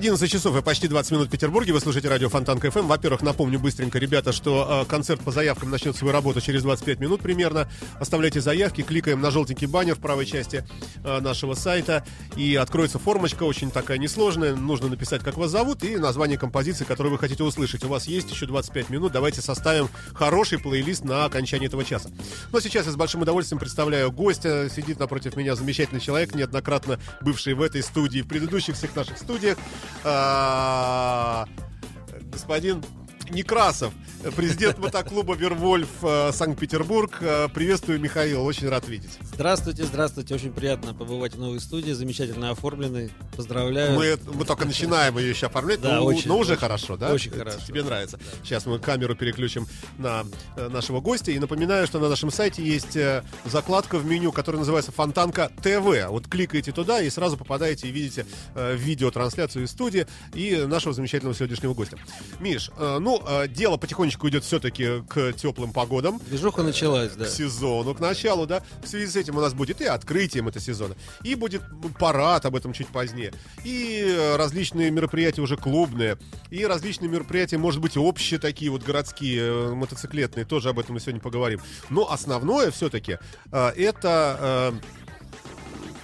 Одиннадцать часов и почти 20 минут в Петербурге. Вы слушаете радио Фонтан КФМ. Во-первых, напомню быстренько, ребята, что э, концерт по заявкам начнет свою работу через 25 минут примерно. Оставляйте заявки, кликаем на желтенький баннер в правой части э, нашего сайта. И откроется формочка, очень такая несложная. Нужно написать, как вас зовут, и название композиции, которую вы хотите услышать. У вас есть еще 25 минут. Давайте составим хороший плейлист на окончании этого часа. Но сейчас я с большим удовольствием представляю гостя. Сидит напротив меня замечательный человек, неоднократно бывший в этой студии, в предыдущих всех наших студиях. А, господин Некрасов, президент мотоклуба «Вервольф» э, Санкт-Петербург. Э, Приветствую, Михаил, очень рад видеть. Здравствуйте, здравствуйте. Очень приятно побывать в новой студии, замечательно оформленной. Поздравляю. Мы, мы только начинаем ее еще оформлять, Да, но, очень, но уже очень, хорошо, да? очень Это хорошо. Тебе нравится. Сейчас мы камеру переключим на э, нашего гостя. И напоминаю, что на нашем сайте есть э, закладка в меню, которая называется «Фонтанка ТВ». Вот кликаете туда и сразу попадаете и видите э, видеотрансляцию из студии и нашего замечательного сегодняшнего гостя. Миш, э, ну, э, дело потихонечку идет все-таки к теплым погодам. Движуха началась, да. к сезону, к началу, да. В связи с этим у нас будет и открытием этого сезона, и будет парад, об этом чуть позднее, и э, различные мероприятия уже клубные, и различные мероприятия, может быть, общие такие вот городские, э, мотоциклетные, тоже об этом мы сегодня поговорим. Но основное все-таки это...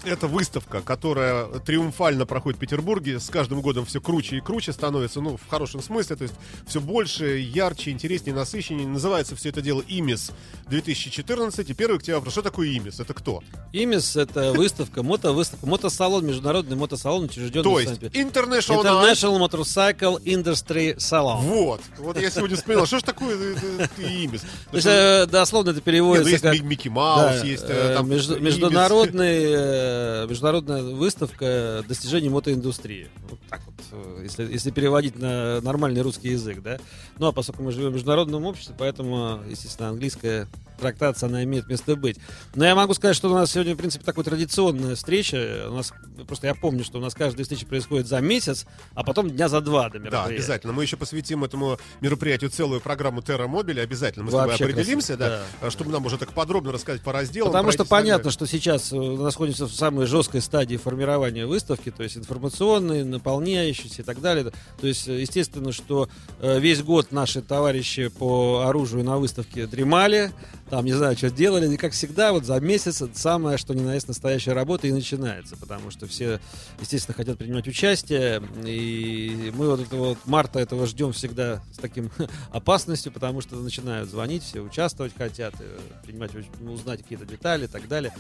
это выставка, которая триумфально проходит в Петербурге. С каждым годом все круче и круче становится, ну, в хорошем смысле. То есть все больше, ярче, интереснее, насыщеннее. Называется все это дело ИМИС 2014. И первый к тебе вопрос, что такое ИМИС? Это кто? Имис — это выставка, мотовыставка, мотосалон, международный мотосалон, учрежденный То есть. International... International Motorcycle Industry Salon. Вот. Вот я сегодня вспоминал, что ж такое э, э, ИМИС? То есть, э, дословно это ну, переводится как... Ми- Микки Маус, есть международный, международная выставка достижений мотоиндустрии. Вот так вот, э, если, если переводить на нормальный русский язык, да. Ну, а поскольку мы живем в международном обществе, поэтому, естественно, английская трактация, она имеет место быть. Но я могу сказать, что у нас сегодня, в принципе, такая традиционная встреча. У нас, просто я помню, что у нас каждая встреча происходит за месяц, а потом дня за два до Да, обязательно. Мы еще посвятим этому мероприятию целую программу Терра Мобили. Обязательно мы с тобой определимся, красиво, да, чтобы нам уже так подробно рассказать по разделам. Потому что понятно, что сейчас э, находится в самой жесткой стадии формирования выставки, то есть информационной, наполняющейся и так далее. То есть, э, естественно, что э, весь год наши товарищи по оружию на выставке дремали, там, не знаю, что делали, и как всегда, вот за месяц самое, что ни на есть настоящая работа и начинается, потому что все, естественно, хотят принимать участие, и мы вот этого вот марта этого ждем всегда с таким опасностью, потому что начинают звонить, все участвовать хотят, э, принимать, узнать какие-то детали и так далее.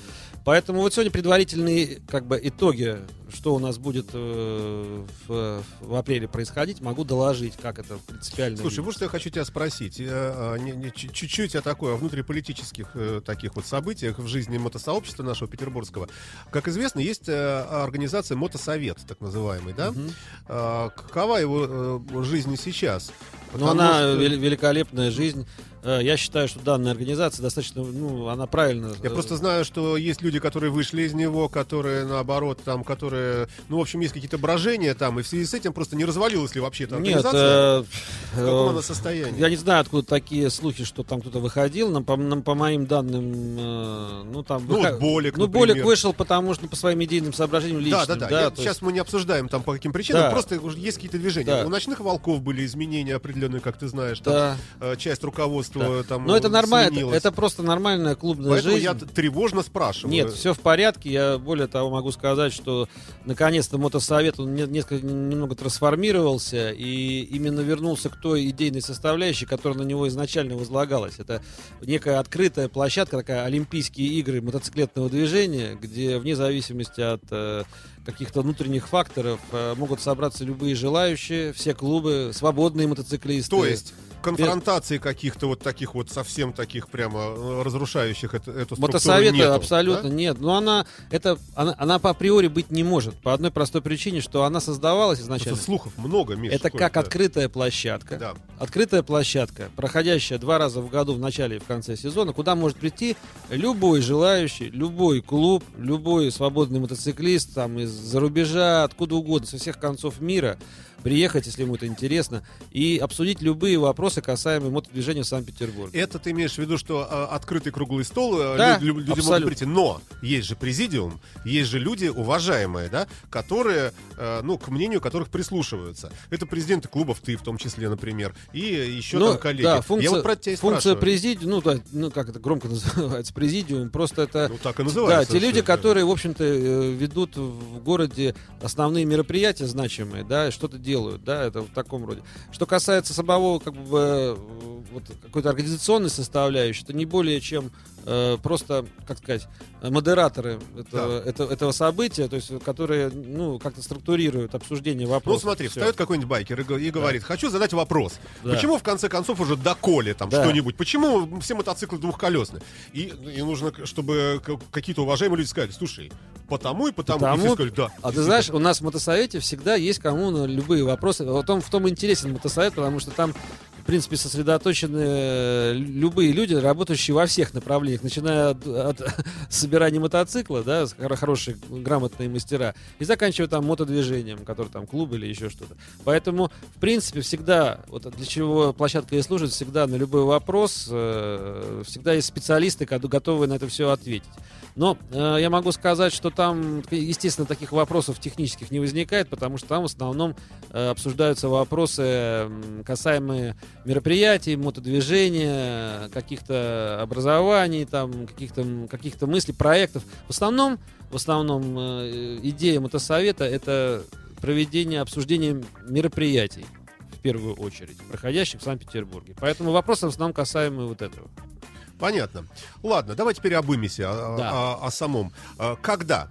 Поэтому вот сегодня предварительные как бы итоги, что у нас будет э, в, в апреле происходить, могу доложить, как это принципиально. Слушай, вот что я хочу тебя спросить. Чуть- Чуть-чуть о такой, о внутриполитических э, таких вот событиях в жизни мотосообщества нашего петербургского. Как известно, есть э, организация Мотосовет, так называемый, да? Мгм. А, Какова его э, жизнь сейчас? Ну, Потому она что- вел- великолепная жизнь. Э, Я считаю, что данная организация достаточно, ну, она правильно. Я э, просто знаю, что есть люди, которые вышли из него, которые, наоборот, там, которые... Ну, в общем, есть какие-то брожения там, и в связи с этим просто не развалилась ли вообще эта Нет, организация? э, в каком она состоянии? я не знаю, откуда такие слухи, что там кто-то выходил. Нам, по, нам, по моим данным, ну там. Ну, выхо- вот Болик, ну, например. Болик вышел, потому что по своим идейным соображениям личным. Да, да, да. Я- то сейчас есть- мы не обсуждаем там по каким причинам, Да. просто есть какие-то движения. Да. У ночных волков были изменения определенные, как ты знаешь. Там, Да. часть руководства там. Но это нормально, это просто нормальная клубная Поэтому жизнь. я тревожно спрашиваю. Нет, все в порядке. Я более того могу сказать, что наконец-то мотосовет он не- несколько немного трансформировался и именно вернулся к той идейной составляющей, которая на него изначально возлагалась. Это некая открытая площадка, такая Олимпийские игры мотоциклетного движения, где вне зависимости от э, каких-то внутренних факторов э, могут собраться любые желающие, все клубы, свободные мотоциклисты. То есть конфронтации каких-то вот таких вот совсем таких прямо э, разрушающих это, эту структуру Мотосовета нету, абсолютно да? нет. Но она, это, она, она по априори быть не может. По одной простой причине, что она создавалась изначально. Просто слухов много, Миш, Это как открытая площадка. Да. Открытая площадка, проходящая два раза в году в начале и в конце сезона, куда может прийти любой желающий, любой клуб, любой свободный мотоциклист там из-за рубежа, откуда угодно, со всех концов мира, приехать, если ему это интересно, и обсудить любые вопросы, касаемые мотодвижения в Санкт-Петербурге. Это ты имеешь в виду, что э, открытый круглый стол, э, Да, лю- лю- люди могут абсолютно. прийти, но есть же президиум, есть же люди уважаемые, да, которые, э, ну, к мнению которых прислушиваются. Это президенты клубов, ты в том числе, например, и еще Ну, там коллеги. Да, Я функция, вот про тебя функция президиума, ну, да, ну, как это громко называется, президиум, просто это... Ну, так и Да, называется. те люди, которые, в общем-то, э, ведут в городе основные мероприятия значимые, да, что-то делают, да, это в таком роде. Что касается самого, как бы, э, вот какой-то организационной составляющей, то не более чем э, просто, как сказать, модераторы этого, это- этого события, то есть, которые, ну, как-то структурируют обсуждение Ну, вопросов. смотри, Всё. встает какой-нибудь байкер и, и говорит, хочу задать вопрос. Да. Почему, в конце концов, уже доколе там Да. что-нибудь? Почему все мотоциклы двухколесные? И, и нужно, чтобы какие-то уважаемые люди сказали, слушай, потому и потому. И Потому- все сказали, да. А ты знаешь, у нас в мотосовете всегда есть кому на любые вопросы. Вот он в том интересен мотосовет, потому что там, принципе, сосредоточены э, любые люди, работающие во всех направлениях, начиная от, от собирания мотоцикла, да, хорошие, грамотные мастера, и заканчивая там мотодвижением, который там клуб или еще что-то. Поэтому, в принципе, всегда, вот для чего площадка и служит, всегда на любой вопрос, э, всегда есть специалисты, готовые на это все ответить. Но э, я могу сказать, что там, естественно, таких вопросов технических не возникает, потому что там в основном э, обсуждаются вопросы, касаемые мероприятий, мотодвижения, каких-то образований, там, каких-то, каких-то мыслей, проектов. В основном, в основном э, идея мотосовета — это проведение, обсуждение мероприятий в первую очередь, проходящих в Санкт-Петербурге. Поэтому вопросы в основном касаемые вот этого. Понятно. Ладно, давай теперь об имисе, о, Да. о- о самом. А, Когда?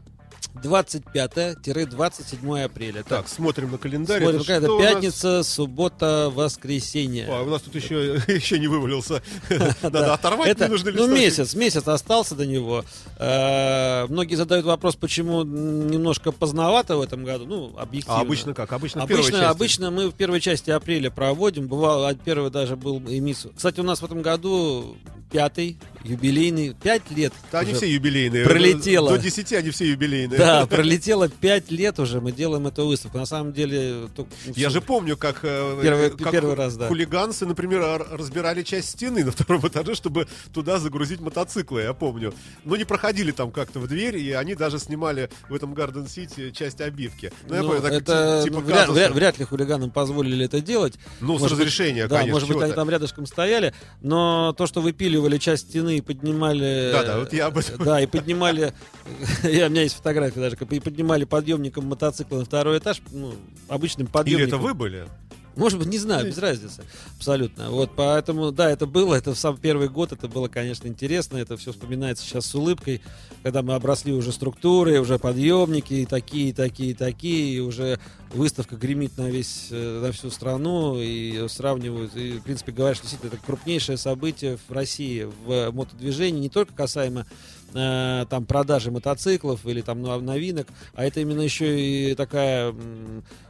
25-27 апреля. Так, смотрим на календарь. Смотрим, Это какая-то что у нас? пятница, суббота, воскресенье. А, у нас тут еще, еще не вывалился. Надо оторвать Это, ненужный ну, месяц, месяц остался до него. Э, Многие задают вопрос, почему немножко поздновато в этом году. Ну, объективно. А обычно как? Обычно, Обычно, обычно мы в первой части апреля проводим. Бывало, а первый даже был и мисс. Кстати, у нас в этом году пятый, юбилейный, пять лет. Да, они все юбилейные. пролетело. До 10 они все юбилейные. Да, пролетело пять лет уже, мы делаем эту выставку. На самом деле... Я же помню, как, э, Первый- э, как первый раз, да. хулиганцы, например, разбирали часть стены на втором этаже, чтобы туда загрузить мотоциклы, я помню. Но не проходили там как-то в дверь, и они даже снимали в этом Гарден Сити часть обивки. Ну, я Ну, помню, так, ти- типа ну, вряд, ли хулиганам позволили это делать. Ну, с разрешения, Да, конечно. может быть, они там рядышком стояли, но то, что выпиливали часть стены и поднимали... Да-да, вот я об этом. Да, и поднимали... у меня есть фотография даже, как и поднимали подъемником мотоцикла на второй этаж, ну, обычным Или подъемником. это вы были? Может быть, не знаю, без разницы. Абсолютно. Вот поэтому, да, это было, это в сам первый год, это было, конечно, интересно, это все вспоминается сейчас с улыбкой, когда мы обросли уже структурой, уже подъемники, и такие, и такие, и такие, и уже выставка гремит на весь, э, на всю страну, и сравнивают, и, в принципе, говорят, что действительно это крупнейшее событие в России в мотодвижении, не только касаемо э, там продажи мотоциклов или там нов- новинок, а это именно еще и такая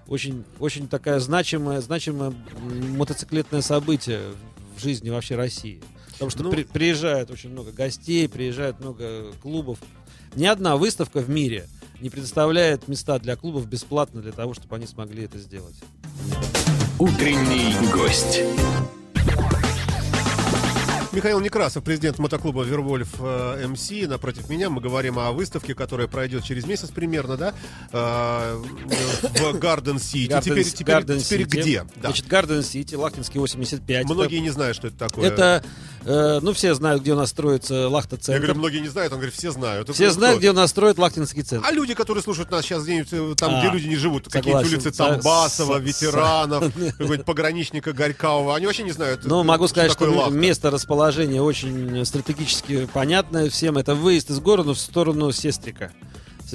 очень, очень такая значимая, значимое м, мотоциклетное событие в жизни вообще России. Потому что Ну- при- приезжает очень много гостей, приезжает много клубов. Ни одна выставка в мире не предоставляет места для клубов бесплатно для того, чтобы они смогли это сделать. Утренний гость. Михаил Некрасов, президент мотоклуба Вервольф э, МС. Напротив меня мы говорим о выставке, которая пройдет через месяц примерно, да? Э, в Гарден Сити. Garden- Теперь, теперь, теперь где? Да. Значит, Гарден Сити, Лахтинский 85. Многие не знают, что это такое. Это, э, ну, все знают, где у нас строится Я Лахта-центр. говорю, многие не знают, он говорит, все знают. Все Это знают, кто? где у нас строят Лахтинский центр. А люди, которые слушают нас сейчас где-нибудь, там, А, где люди не живут, какие-нибудь улицы Со- Тамбасова, со- ветеранов, какой-нибудь пограничника Горького, они вообще не знают. Ну, могу сказать, что место расположения очень стратегически понятное всем. Это выезд из города в сторону Сестрика.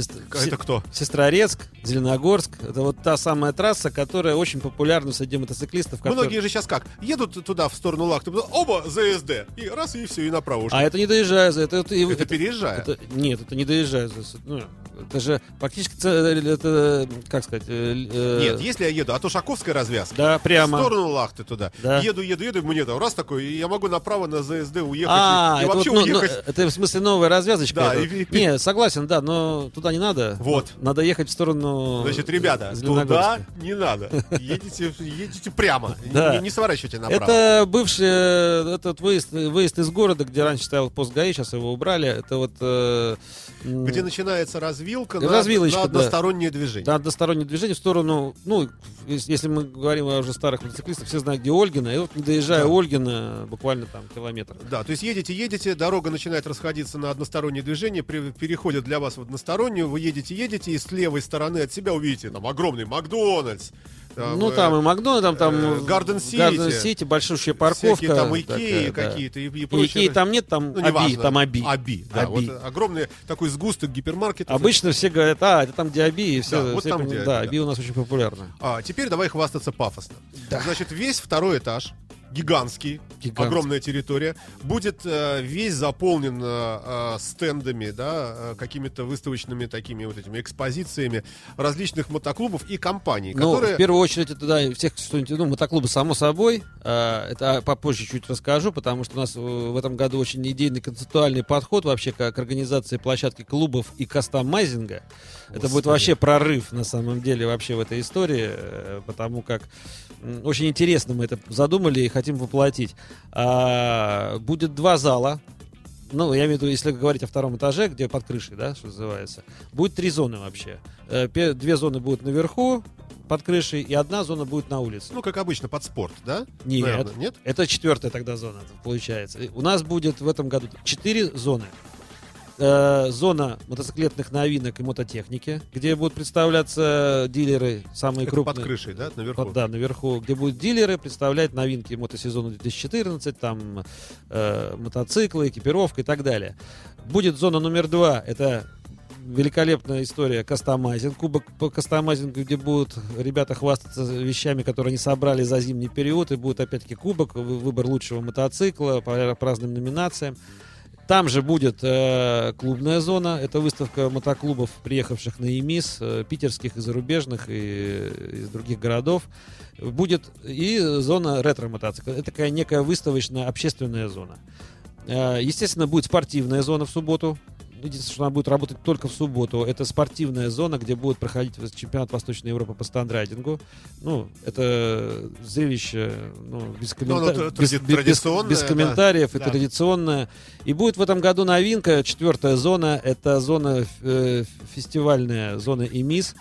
Сестр- Это кто? Сестрорецк, Зеленогорск. Это вот та самая трасса, которая очень популярна среди мотоциклистов. которые- Многие же сейчас как? Едут туда, в сторону Лахты, оба ЗСД. И раз, и все, и направо ушли. А это не доезжая, это, это, это, Это переезжая. это- нет, это не доезжая. Ну, это же практически, это, как сказать... э, э, Нет, если я еду, а то Шаковская развязка. Да, прямо. В сторону Лахты туда. Да. Еду, еду, еду, и мне там раз такой, и я могу направо на ЗСД уехать. А, и, и это, вообще вот, ну, ну, уехать. это в смысле новая развязочка. Да, это. и- и- Не, согласен, да, но туда не надо. Вот. Надо ехать в сторону Значит, ребята, туда не надо. Едете, едете прямо. Да. Не, не сворачивайте направо. Это бывший э, этот выезд, выезд из города, где раньше стоял пост ГАИ, сейчас его убрали. Это вот... э, Где начинается развилка, на- Развилочка, на, да. одностороннее движение. Да, одностороннее движение в сторону, ну, ес- если мы говорим о уже старых мотоциклистах, все знают, где Ольгина, и вот не доезжая Да. Ольгина, буквально там километр. Да, то есть едете, едете, дорога начинает расходиться на одностороннее движение, переходит для вас в одностороннюю, вы едете, едете, и с левой стороны от себя увидите там огромный Макдональдс. ну, э, там и Макдональдс, там, э, там Garden City. Гарден Сити, большущая парковка. всякие там Икеи да. какие-то и, и прочее. Икеи там нет, там Ну, Аби, там Аби. Аби, да. Аби. Вот огромный такой сгусток гипермаркета. Обычно все говорят, а, это там где Аби, и все. Да, вот все там, понимают, где да, Аби, Аби у нас очень популярна. А, теперь давай хвастаться пафосно. Значит, весь второй этаж, гигантский, Гигантский. огромная территория, будет э, весь заполнен э, э, стендами, да, э, какими-то выставочными такими вот этими экспозициями различных мотоклубов и компаний, Ну, которые... в первую очередь, это, да, всех, что-нибудь, ну, мотоклубы, само собой, а, это попозже чуть расскажу, потому что у нас э, в этом году очень идейный концептуальный подход вообще к, к организации площадки клубов и кастомайзинга. Это будет Господи. вообще прорыв, на самом деле, вообще в этой истории, э, потому как очень интересно мы это задумали и хотим воплотить. А, будет два зала, ну, я имею в виду, если говорить о втором этаже, где под крышей, да, что называется, будет три зоны вообще. Э, Две зоны будут наверху, под крышей, и одна зона будет на улице. Ну, как обычно, под спорт, да? Нет. Наверное, нет? Это четвертая тогда зона, получается. У нас будет в этом году четыре зоны. Э, зона мотоциклетных новинок и мототехники, где будут представляться дилеры, самые Это крупные. под крышей, да, наверху? Под- да, наверху, где будут дилеры представлять новинки мотосезона 2014, там э, мотоциклы, экипировка и так далее. Будет зона номер два, это великолепная история кастомайзинг, кубок по кастомайзингу, где будут ребята хвастаться вещами, которые они собрали за зимний период, и будет опять-таки кубок, вы- выбор лучшего мотоцикла по разным номинациям. Там же будет э, клубная зона, это выставка мотоклубов, приехавших на ЕМИС, э, питерских и зарубежных, и э, из других городов. Будет и зона ретро-мотоцикла. Это такая некая выставочная общественная зона. Э, естественно, будет спортивная зона в субботу. Единственное, что она будет работать только в субботу. Это спортивная зона, где будет проходить чемпионат Восточной Европы по стандрайдингу. Ну, это зрелище ну, без, Ну, коммента- тради- без- без- без- без да. комментариев и Да. традиционное. И будет в этом году новинка, четвертая зона, это зона э, фестивальная, зона ИМИС.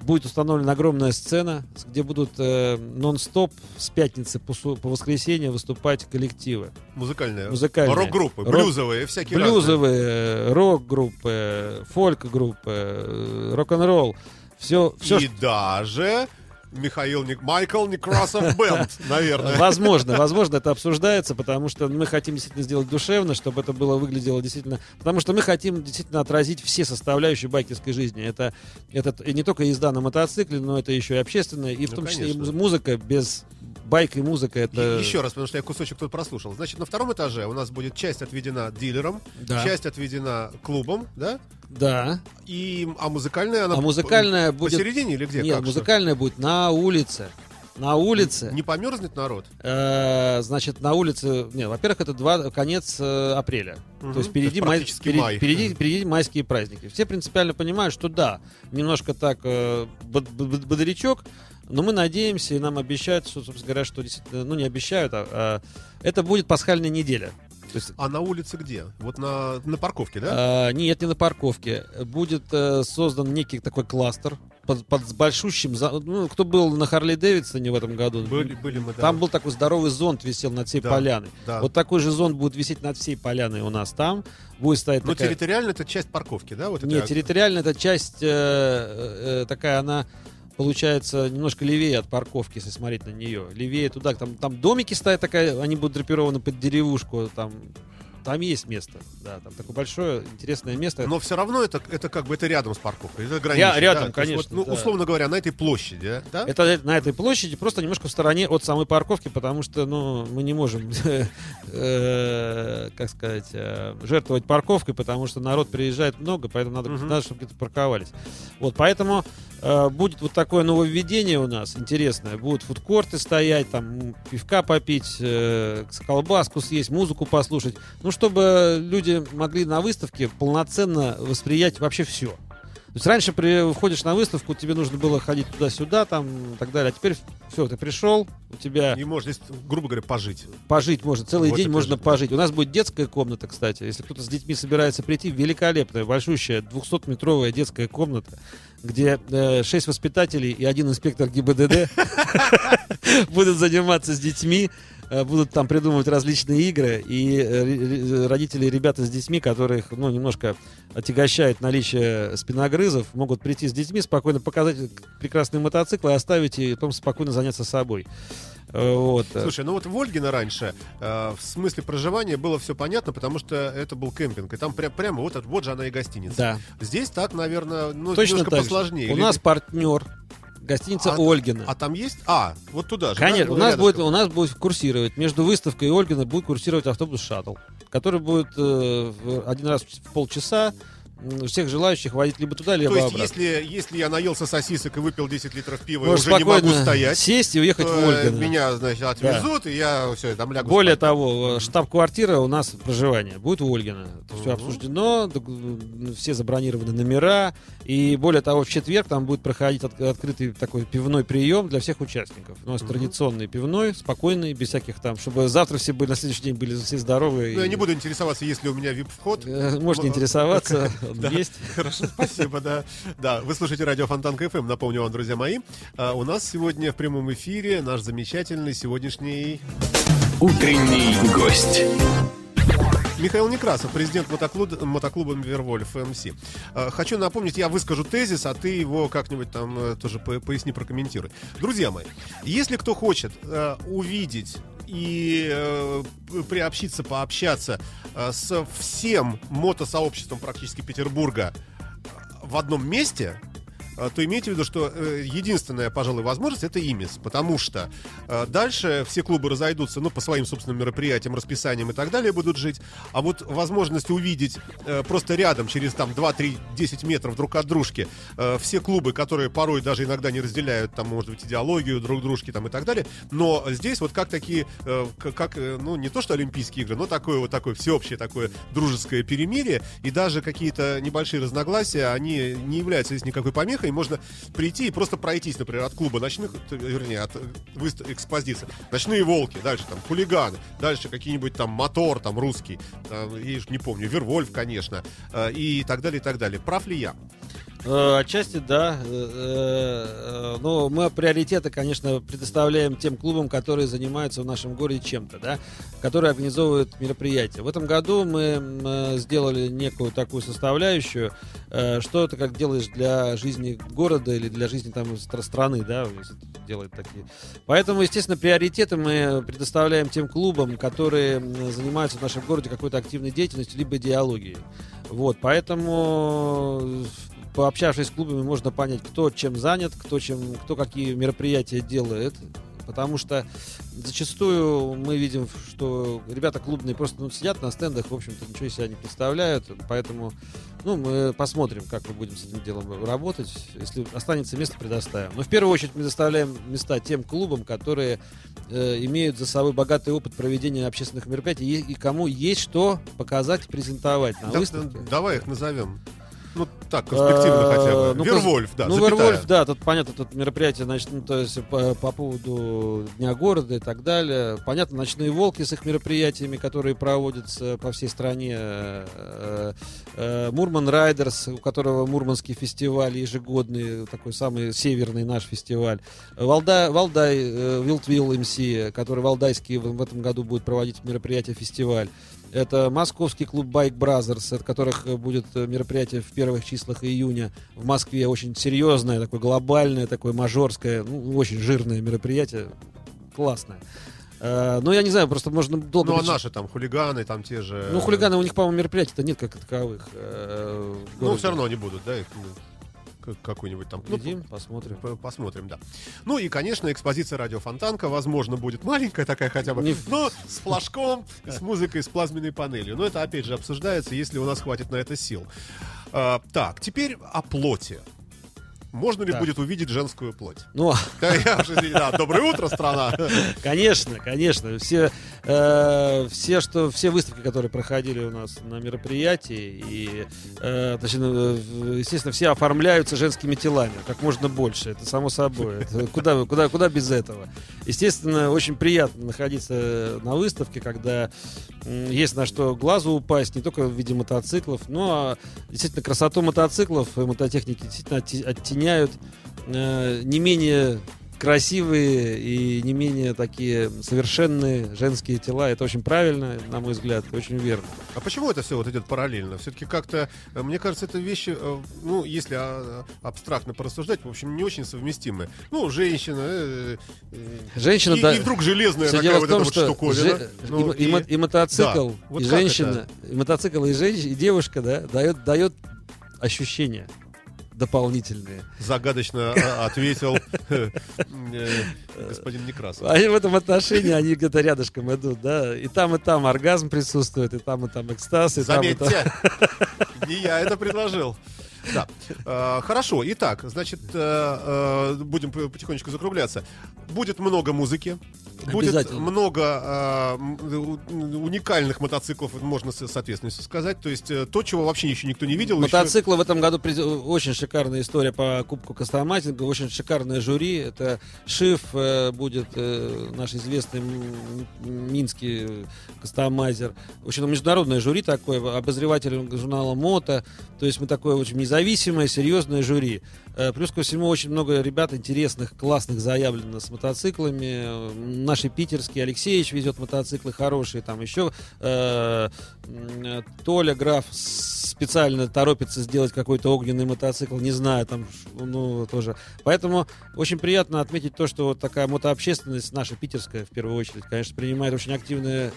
Будет установлена огромная сцена, где будут э, нон-стоп с пятницы по, по воскресенье выступать коллективы. Музыкальные. Музыкальные. Рок-группы, Рок- блюзовые, всякие. Блюзовые, рок-группы, фольк-группы, э, рок-н-ролл. Все, все, И даже Михаил Ник... Майкл Некрасов Бенд, наверное. Возможно, возможно, это обсуждается, потому что мы хотим действительно сделать душевно, чтобы это было выглядело действительно. Потому что мы хотим действительно отразить все составляющие байкерской жизни. Это, это и не только езда на мотоцикле, но это еще и общественное, и в Ну, том числе и конечно. музыка без байк и музыка это. И- Еще раз, потому что я кусочек тут прослушал. Значит, на втором этаже у нас будет часть отведена дилерам, Да. часть отведена клубам, да? Да. И, а музыкальная она А музыкальная по- будет. посередине или где? Нет, Как, что? музыкальная будет на улице. На улице. Не померзнет народ? Э, значит, на улице, не, во-первых, это два, конец э, апреля. Мгм. То есть То впереди, есть май- впереди, впереди- впереди майские праздники. Все принципиально понимают, что да, немножко так э, бод- бод- бодрячок, но мы надеемся и нам обещают, что, собственно говоря, что действительно, ну не обещают, а, а это будет пасхальная неделя. То есть А на улице где? Вот на, на парковке, да? а, нет, не на парковке. Будет э, создан некий такой кластер под, под с большущим... за- Ну, кто был на Харли Дэвидсоне в этом году? Были, были мы, да. Там был такой здоровый зонт висел над всей Да, поляной. да. Вот такой же зонт будет висеть над всей поляной у нас там. Будет стоять Но такая... территориально это часть парковки, да? Вот это Нет, территориально эта часть э, э, э, такая, она получается немножко левее от парковки, если смотреть на нее. Левее туда, там, там домики стоят такая, они будут драпированы под деревушку, там там есть место, да, там такое большое интересное место. Но все равно это, это как бы это рядом с парковкой, это граница. Я, рядом, да? То есть конечно. вот, ну, да. условно говоря, на этой площади, да? Это на этой площади, просто немножко в стороне от самой парковки, потому что, ну, мы не можем, э, как сказать, э, жертвовать парковкой, потому что народ приезжает много, поэтому надо, надо чтобы где-то парковались. Вот, поэтому э, будет вот такое нововведение у нас интересное. Будут фудкорты стоять, там пивка попить, колбаску съесть, музыку послушать. Ну, чтобы люди могли на выставке полноценно восприять вообще все. То есть раньше при, входишь на выставку, тебе нужно было ходить туда-сюда, там и так далее. А теперь все, ты пришел, у тебя И можно, грубо говоря, пожить. пожить можно, целый Вот день можно да. пожить. У нас будет детская комната, кстати. Если кто-то с детьми собирается прийти, великолепная, большущая, 200-метровая детская комната, где э, 6 воспитателей и один инспектор ГИБДД будут заниматься с детьми, будут там придумывать различные игры, и э, ре- родители ребята с детьми, которых, ну, немножко отягощает наличие спиногрызов, могут прийти с детьми, спокойно показать прекрасные мотоциклы, оставить и потом спокойно заняться собой. Э, Вот. Слушай, ну вот в Ольгино раньше э, в смысле проживания было все понятно, потому что это был кемпинг, и там пря- прямо вот, вот же она и гостиница. Да. Здесь так, наверное, ну, Точно немножко так же. посложнее. У Люди- нас партнер гостиница А- Ольгина. А там есть? А, вот туда же. да? Конечно, у Ну, нас, рядышком. будет, у нас будет курсировать между выставкой и Ольгиной будет курсировать автобус шаттл, который будет э, один раз в полчаса всех желающих водить либо туда, либо То есть, обратно. если, если я наелся сосисок и выпил 10 литров пива, Можешь уже не могу стоять, сесть и уехать в э, Ольгино. меня, значит, отвезут, и я все, там лягу Более спать. того, э, штаб-квартира у нас проживание будет в Ольгино. Это все обсуждено, все забронированы номера. И более того, в четверг там будет проходить от- открытый такой пивной прием для всех участников. У нас Мгм. традиционный пивной, спокойный, без всяких там, чтобы завтра все были, на следующий день были все здоровые. Ну, я и- не буду интересоваться, есть ли у меня вип-вход. Э, Можете Ну, интересоваться, Да. есть. Хорошо, спасибо, да. Да, вы слушаете радио Фонтан КФМ, напомню вам, друзья мои. А, у нас сегодня в прямом эфире наш замечательный сегодняшний Утренний гость. Михаил Некрасов, президент мотоклуба, мотоклуба Вервольф МС. А, Хочу напомнить, я выскажу тезис, а ты его как-нибудь там э, тоже по- поясни, прокомментируй. Друзья мои, если кто хочет э, увидеть и э, приобщиться, пообщаться э, с всем мотосообществом практически Петербурга в одном месте, то имейте в виду, что э, единственная, пожалуй, возможность это ИМИС, потому что э, дальше все клубы разойдутся, ну, по своим собственным мероприятиям, расписаниям и так далее будут жить, а вот возможность увидеть э, просто рядом, через там 2-3-10 метров друг от дружки, все клубы, которые порой даже иногда не разделяют, там, может быть, идеологию друг дружки там и так далее, но здесь вот как такие, как, ну, не то что Олимпийские игры, но такое вот такое всеобщее такое дружеское перемирие, и даже какие-то небольшие разногласия, они не являются здесь никакой помехой, можно прийти и просто пройтись, например, от клуба ночных, вернее, от э, выста- экспозиции. Ночные волки, дальше там хулиганы, дальше какие-нибудь там мотор, там русский, э, я уж не помню, Вервольф, конечно, э, и так далее, и так далее. Прав ли я? Э, Отчасти, да. Э, э, Но мы приоритеты, конечно, предоставляем тем клубам, которые занимаются в нашем городе чем-то, да, которые организовывают мероприятия. В этом году мы сделали некую такую составляющую, что это как делаешь для жизни города или для жизни там стра- страны, да, делает такие. Поэтому, естественно, приоритеты мы предоставляем тем клубам, которые занимаются в нашем городе какой-то активной деятельностью, либо идеологией. Вот, поэтому пообщавшись с клубами, можно понять, кто чем занят, кто, чем, кто какие мероприятия делает. Потому что зачастую мы видим, что ребята клубные просто ну, сидят на стендах, в общем-то, ничего из себя не представляют. Поэтому ну, мы посмотрим, как мы будем с этим делом работать. Если останется место, предоставим. Но в первую очередь мы доставляем места тем клубам, которые э, имеют за собой богатый опыт проведения общественных мероприятий и, и кому есть что показать и презентовать на Да- выставке. давай их назовем. Ну, так, конспективно хотя бы. Э, ну, Вервольф, да, Ну, запятая. Вервольф, да, тут понятно, тут мероприятие, значит, ну, то есть по, по поводу Дня города и так далее. Понятно, ночные волки с их мероприятиями, которые проводятся по всей стране. Э, э, Мурман Райдерс, у которого Мурманский фестиваль ежегодный, такой самый северный наш фестиваль. Валдай, Валдай э, Вилтвилл МС, который валдайский в этом году будет проводить мероприятие фестиваль. Это московский клуб Bike Brothers, от которых э, будет э, мероприятие в первых числах июня в Москве. Очень серьезное, такое глобальное, такое мажорское, ну, очень жирное мероприятие. Классное. Э, ну, я не знаю, просто можно долго... Ну, а наши там хулиганы, там те же... Ну, хулиганы, у них, по-моему, мероприятий-то нет как таковых. Ну, все равно они будут, да, их, ну, к- какой-нибудь там... ну, Глядим, посмотрим. П- Посмотрим, да. Ну и, конечно, экспозиция радио Фонтанка, возможно, будет маленькая такая хотя бы, Не- но с флажком, с музыкой, с плазменной панелью. Но это, опять же, обсуждается, если у нас хватит на это сил. А, так, теперь о плоти. Можно ли Так. будет увидеть женскую плоть? Ну, Да, извини, да, доброе утро, страна. Конечно, конечно. Все, э, все, что, все выставки, которые проходили у нас на мероприятии, и, э, точнее, э, естественно, все оформляются женскими телами, как можно больше. Это само собой. Это куда, куда, куда без этого? Естественно, очень приятно находиться на выставке, когда есть на что глазу упасть, не только в виде мотоциклов, но действительно красоту мотоциклов и мототехники действительно отте- оттеняют э, не менее красивые и не менее такие совершенные женские тела. Это очень правильно, на мой взгляд, очень верно. А почему это все вот идет параллельно? Все-таки как-то, э, мне кажется, это вещи, э, ну, если а, абстрактно порассуждать, в общем, не очень совместимы. Ну, женщина, э, э, Женщина, и, да, и вдруг железная Все такая дело вот в том, эта вот что штуковина. же- Ну, и, и и мотоцикл, Да. Вот и женщина, и мотоцикл, и женщина, и девушка, да, дает, дает ощущения дополнительные. Загадочно а, ответил э, господин Некрасов. Они в этом отношении, они где-то рядышком идут, да, и там, и там оргазм присутствует, и там, и там экстаз, и там, и там. Заметьте, не я это предложил. Да. Э, Хорошо. Итак, значит, э, э, будем по- потихонечку закругляться. Будет много музыки. Будет много э, у- уникальных мотоциклов, можно с ответственностью сказать. То есть э, то, чего вообще еще никто не видел. еще- Мотоциклы в этом году приз- очень шикарная история по Кубку Костоматинга, очень шикарное жюри. Это Шиф э, будет э, наш известный минский кастомайзер. Очень международное жюри такое, обозреватель журнала Мото. То есть мы такое очень независимое, серьезное жюри. Э, Плюс ко всему очень много ребят интересных, классных заявлено с мотоциклами. Э, Наши питерские, Алексеевич везет мотоциклы хорошие, там еще э, Толя Граф специально торопится сделать какой-то огненный мотоцикл, не знаю, там, ну, тоже. Поэтому очень приятно отметить то, что вот такая мотообщественность, наша питерская, в первую очередь, конечно, принимает очень активное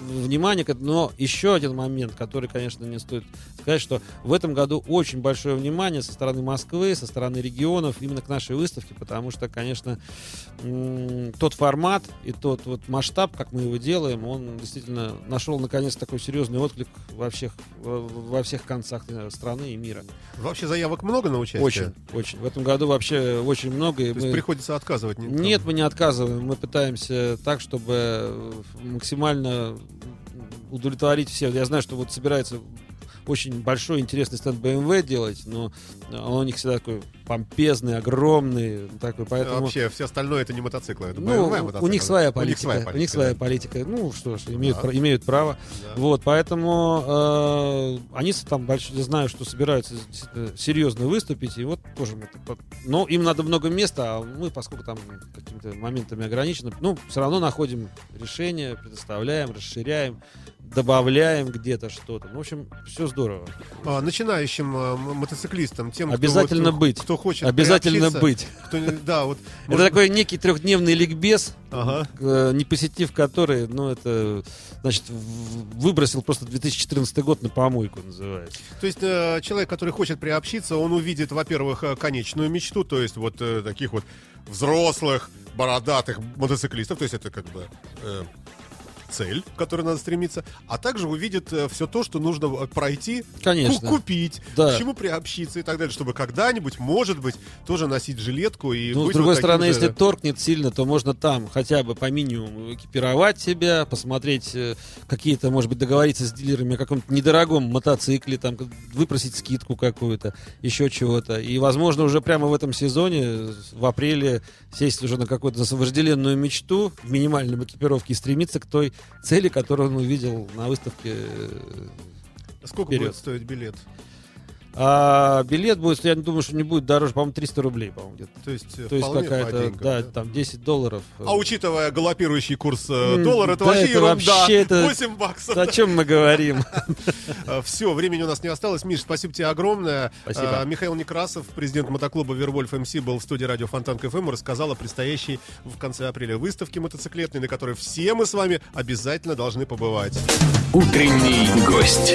внимание, но еще один момент, который, конечно, не стоит сказать, что в этом году очень большое внимание со стороны Москвы, со стороны регионов именно к нашей выставке, потому что, конечно, тот формат и тот вот масштаб, как мы его делаем, он действительно нашел наконец такой серьезный отклик во всех, во, всех концах э, страны и мира. Вообще заявок много на участие? Очень, очень. В этом году вообще очень много. То есть мы- приходится отказывать? не- нет, мы не отказываем. Мы пытаемся так, чтобы э, максимально удовлетворить всех. Я знаю, что вот собирается очень большой интересный стенд BMW делать, но он у них всегда такой помпезный, огромный, такой, поэтому... Вообще, все остальное это не мотоциклы, это Ну, BMW у мотоциклы. них своя У политика. них своя У них своя политика. Ну что ж, имеют, Да. пра- имеют право. Да. Вот, поэтому э, они там я знаю, что собираются серьезно выступить, и вот тоже но им надо много места, а мы, поскольку там какими-то моментами ограничены, ну, все равно находим решение, предоставляем, расширяем, добавляем где-то что-то. Ну, в общем, все здорово. А, начинающим а, мотоциклистам, тем, кто Обязательно вот, быть. кто хочет Обязательно быть. кто да, вот. Это может- такой некий трехдневный ликбез, Ага. э, не посетив который, ну, это, значит, выбросил просто 2014 год на помойку, называется. То есть э, человек, который хочет приобщиться, он увидит, во-первых, э, конечную мечту, то есть вот э, таких вот взрослых, бородатых мотоциклистов, то есть это как бы э, цель, к которой надо стремиться, а также увидит все то, что нужно э, пройти, Конечно. ку- купить, Да. к чему приобщиться и так далее, чтобы когда-нибудь, может быть, тоже носить жилетку и Ну, с другой вот стороны, же- если торкнет сильно, то можно там хотя бы по минимуму экипировать себя, посмотреть э, какие-то, может быть, договориться с дилерами о каком-то недорогом мотоцикле, там, выпросить скидку какую-то, еще чего-то. И, возможно, уже прямо в этом сезоне, э, в апреле, сесть уже на какую-то вожделенную мечту в минимальном экипировке и стремиться к той цели, которую он увидел на выставке. э, Сколько вперед. будет стоить билет? А билет будет, я думаю, что не будет дороже, по-моему, 300 рублей, по-моему, где-то. То есть, э, То есть вполне по какая-то, деньгам, да, там 10 долларов. А учитывая галопирующий курс э, доллара, это да, вообще это ерунда. вообще это- 8 баксов. О чем мы говорим? Все, времени у нас не осталось. Миш, спасибо тебе огромное. Спасибо. Михаил Некрасов, президент мотоклуба Вервольф MC, был в студии радио Фонтанка FM и рассказал о предстоящей в конце апреля выставке мотоциклетной, на которой все мы с вами обязательно должны побывать. Утренний гость.